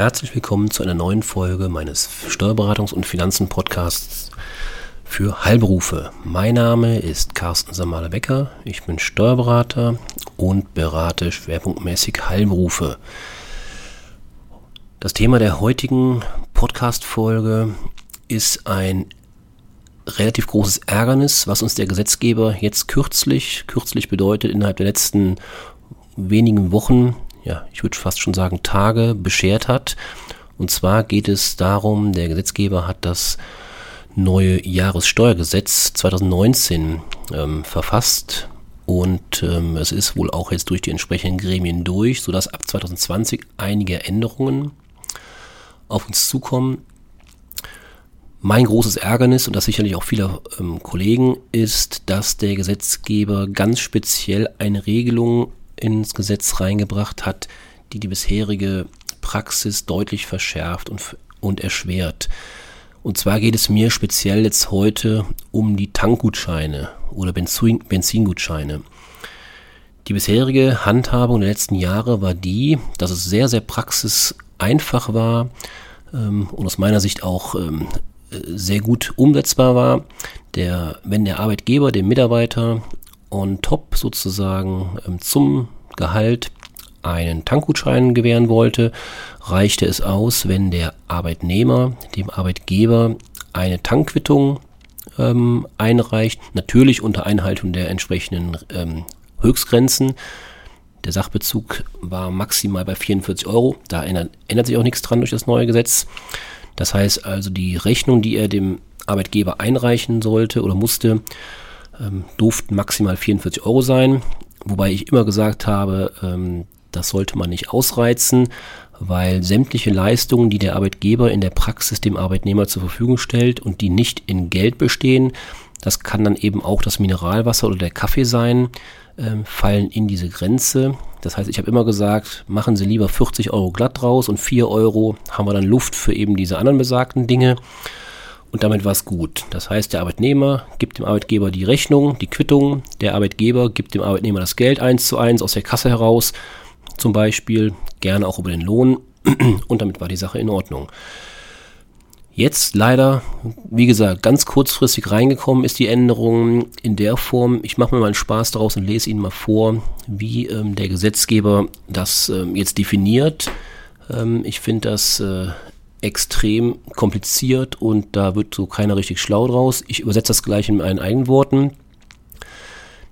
Herzlich willkommen zu einer neuen Folge meines Steuerberatungs- und Finanzen-Podcasts für Heilberufe. Mein Name ist Carsten Samale-Becker. Ich bin Steuerberater und berate schwerpunktmäßig Heilberufe. Das Thema der heutigen Podcast-Folge ist ein relativ großes Ärgernis, was uns der Gesetzgeber jetzt kürzlich, kürzlich bedeutet innerhalb der letzten wenigen Wochen ja, ich würde fast schon sagen, Tage beschert hat. Und zwar geht es darum, der Gesetzgeber hat das neue Jahressteuergesetz 2019 ähm, verfasst und ähm, es ist wohl auch jetzt durch die entsprechenden Gremien durch, sodass ab 2020 einige Änderungen auf uns zukommen. Mein großes Ärgernis und das sicherlich auch vieler ähm, Kollegen ist, dass der Gesetzgeber ganz speziell eine Regelung ins Gesetz reingebracht hat, die die bisherige Praxis deutlich verschärft und, und erschwert. Und zwar geht es mir speziell jetzt heute um die Tankgutscheine oder Benzin, Benzingutscheine. Die bisherige Handhabung der letzten Jahre war die, dass es sehr, sehr praxiseinfach war ähm, und aus meiner Sicht auch ähm, sehr gut umsetzbar war. Der, wenn der Arbeitgeber dem Mitarbeiter on top sozusagen ähm, zum Gehalt einen Tankgutschein gewähren wollte, reichte es aus, wenn der Arbeitnehmer dem Arbeitgeber eine Tankquittung ähm, einreicht, natürlich unter Einhaltung der entsprechenden ähm, Höchstgrenzen. Der Sachbezug war maximal bei 44 Euro. Da ändert, ändert sich auch nichts dran durch das neue Gesetz. Das heißt also, die Rechnung, die er dem Arbeitgeber einreichen sollte oder musste, ähm, durften maximal 44 Euro sein. Wobei ich immer gesagt habe, ähm, das sollte man nicht ausreizen, weil sämtliche Leistungen, die der Arbeitgeber in der Praxis dem Arbeitnehmer zur Verfügung stellt und die nicht in Geld bestehen, das kann dann eben auch das Mineralwasser oder der Kaffee sein, äh, fallen in diese Grenze. Das heißt, ich habe immer gesagt, machen Sie lieber 40 Euro glatt raus und 4 Euro haben wir dann Luft für eben diese anderen besagten Dinge. Und damit war es gut. Das heißt, der Arbeitnehmer gibt dem Arbeitgeber die Rechnung, die Quittung. Der Arbeitgeber gibt dem Arbeitnehmer das Geld eins zu eins aus der Kasse heraus. Zum Beispiel, gerne auch über den Lohn. Und damit war die Sache in Ordnung. Jetzt leider, wie gesagt, ganz kurzfristig reingekommen ist die Änderung in der Form. Ich mache mir mal einen Spaß daraus und lese Ihnen mal vor, wie ähm, der Gesetzgeber das ähm, jetzt definiert. Ähm, ich finde das äh, extrem kompliziert und da wird so keiner richtig schlau draus. Ich übersetze das gleich in meinen eigenen Worten.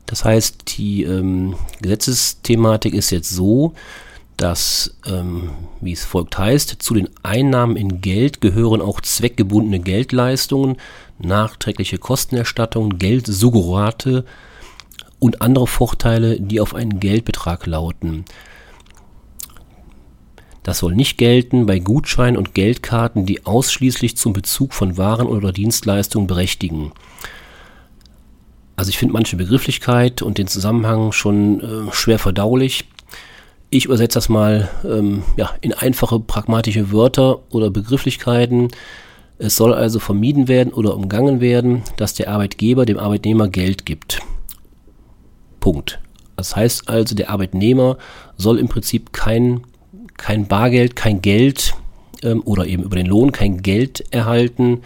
Das heißt, die ähm, Gesetzesthematik ist jetzt so, dass, ähm, wie es folgt heißt, zu den Einnahmen in Geld gehören auch zweckgebundene Geldleistungen, nachträgliche Kostenerstattung, Geldsuggerate und andere Vorteile, die auf einen Geldbetrag lauten. Das soll nicht gelten bei Gutscheinen und Geldkarten, die ausschließlich zum Bezug von Waren oder Dienstleistungen berechtigen. Also ich finde manche Begrifflichkeit und den Zusammenhang schon äh, schwer verdaulich. Ich übersetze das mal ähm, ja, in einfache pragmatische Wörter oder Begrifflichkeiten. Es soll also vermieden werden oder umgangen werden, dass der Arbeitgeber dem Arbeitnehmer Geld gibt. Punkt. Das heißt also, der Arbeitnehmer soll im Prinzip kein kein Bargeld, kein Geld ähm, oder eben über den Lohn kein Geld erhalten.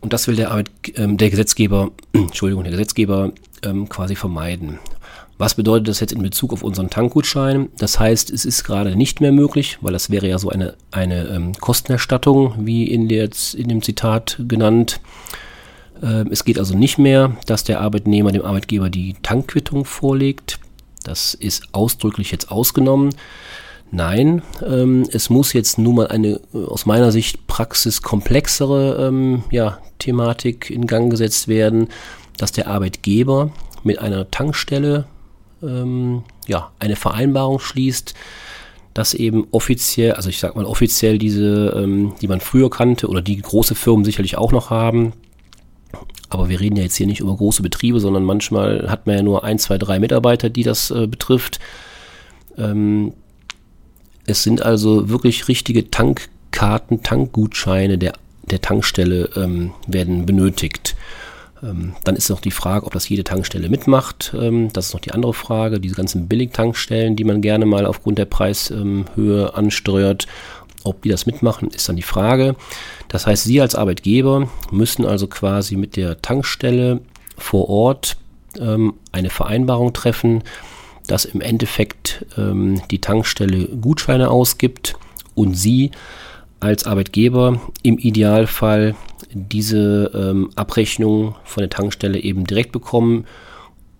Und das will der, Arbeit, ähm, der Gesetzgeber, Entschuldigung, der Gesetzgeber ähm, quasi vermeiden. Was bedeutet das jetzt in Bezug auf unseren Tankgutschein? Das heißt, es ist gerade nicht mehr möglich, weil das wäre ja so eine, eine ähm, Kostenerstattung, wie in, der, in dem Zitat genannt. Ähm, es geht also nicht mehr, dass der Arbeitnehmer dem Arbeitgeber die Tankquittung vorlegt. Das ist ausdrücklich jetzt ausgenommen. Nein, ähm, es muss jetzt nun mal eine äh, aus meiner Sicht praxiskomplexere ähm, ja, Thematik in Gang gesetzt werden, dass der Arbeitgeber mit einer Tankstelle ähm, ja, eine Vereinbarung schließt, dass eben offiziell, also ich sag mal offiziell diese, ähm, die man früher kannte oder die große Firmen sicherlich auch noch haben, aber wir reden ja jetzt hier nicht über große Betriebe, sondern manchmal hat man ja nur ein, zwei, drei Mitarbeiter, die das äh, betrifft. Es sind also wirklich richtige Tankkarten, Tankgutscheine der, der Tankstelle ähm, werden benötigt. Ähm, dann ist noch die Frage, ob das jede Tankstelle mitmacht. Ähm, das ist noch die andere Frage. Diese ganzen Billigtankstellen, die man gerne mal aufgrund der Preishöhe ansteuert, Ob die das mitmachen, ist dann die Frage. Das heißt, Sie als Arbeitgeber müssen also quasi mit der Tankstelle vor Ort ähm, eine Vereinbarung treffen, dass im Endeffekt ähm, die Tankstelle Gutscheine ausgibt und Sie als Arbeitgeber im Idealfall diese ähm, Abrechnung von der Tankstelle eben direkt bekommen,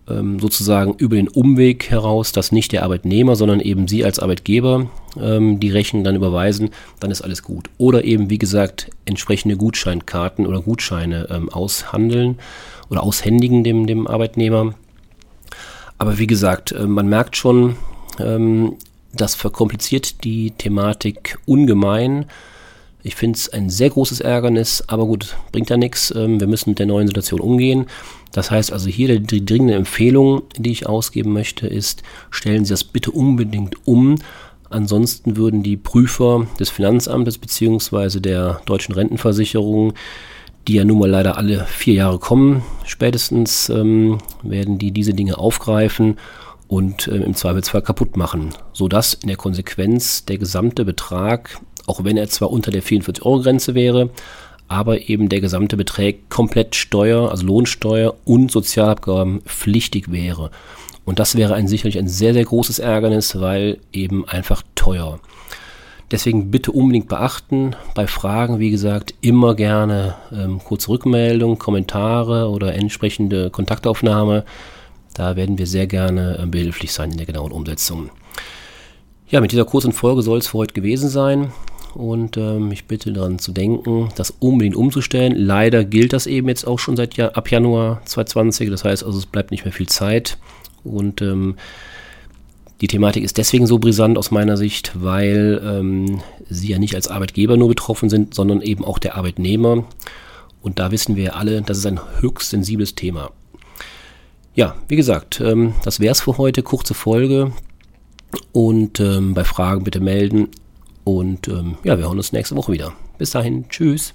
ähm, sozusagen über den Umweg heraus, dass nicht der Arbeitnehmer, sondern eben Sie als Arbeitgeber ähm, die Rechnung dann überweisen, dann ist alles gut. Oder eben, wie gesagt, entsprechende Gutscheinkarten oder Gutscheine ähm, aushandeln oder aushändigen dem, dem Arbeitnehmer. Aber wie gesagt, äh, man merkt schon, ähm, das verkompliziert die Thematik ungemein. Ich finde es ein sehr großes Ärgernis, aber gut, bringt ja nichts. Ähm, wir müssen mit der neuen Situation umgehen. Das heißt also hier die dringende Empfehlung, die ich ausgeben möchte, ist, stellen Sie das bitte unbedingt um. Ansonsten würden die Prüfer des Finanzamtes bzw. der deutschen Rentenversicherung, die ja nun mal leider alle vier Jahre kommen, spätestens ähm, werden die diese Dinge aufgreifen und äh, im Zweifelsfall kaputt machen, sodass in der Konsequenz der gesamte Betrag auch wenn er zwar unter der 44-Euro-Grenze wäre, aber eben der gesamte Betrag komplett Steuer, also Lohnsteuer und Sozialabgaben pflichtig wäre. Und das wäre ein, sicherlich ein sehr, sehr großes Ärgernis, weil eben einfach teuer. Deswegen bitte unbedingt beachten, bei Fragen, wie gesagt, immer gerne ähm, kurze Rückmeldung, Kommentare oder entsprechende Kontaktaufnahme. Da werden wir sehr gerne äh, behilflich sein in der genauen Umsetzung. Ja, mit dieser kurzen Folge soll es für heute gewesen sein und ähm, ich bitte daran zu denken, das unbedingt umzustellen. Leider gilt das eben jetzt auch schon seit Jahr, ab Januar 2020, das heißt also es bleibt nicht mehr viel Zeit und ähm, die Thematik ist deswegen so brisant aus meiner Sicht, weil ähm, sie ja nicht als Arbeitgeber nur betroffen sind, sondern eben auch der Arbeitnehmer. Und da wissen wir alle, das ist ein höchst sensibles Thema. Ja, wie gesagt, ähm, das wäre es für heute. Kurze Folge. Und ähm, bei Fragen bitte melden. Und ähm, ja, wir hören uns nächste Woche wieder. Bis dahin, tschüss.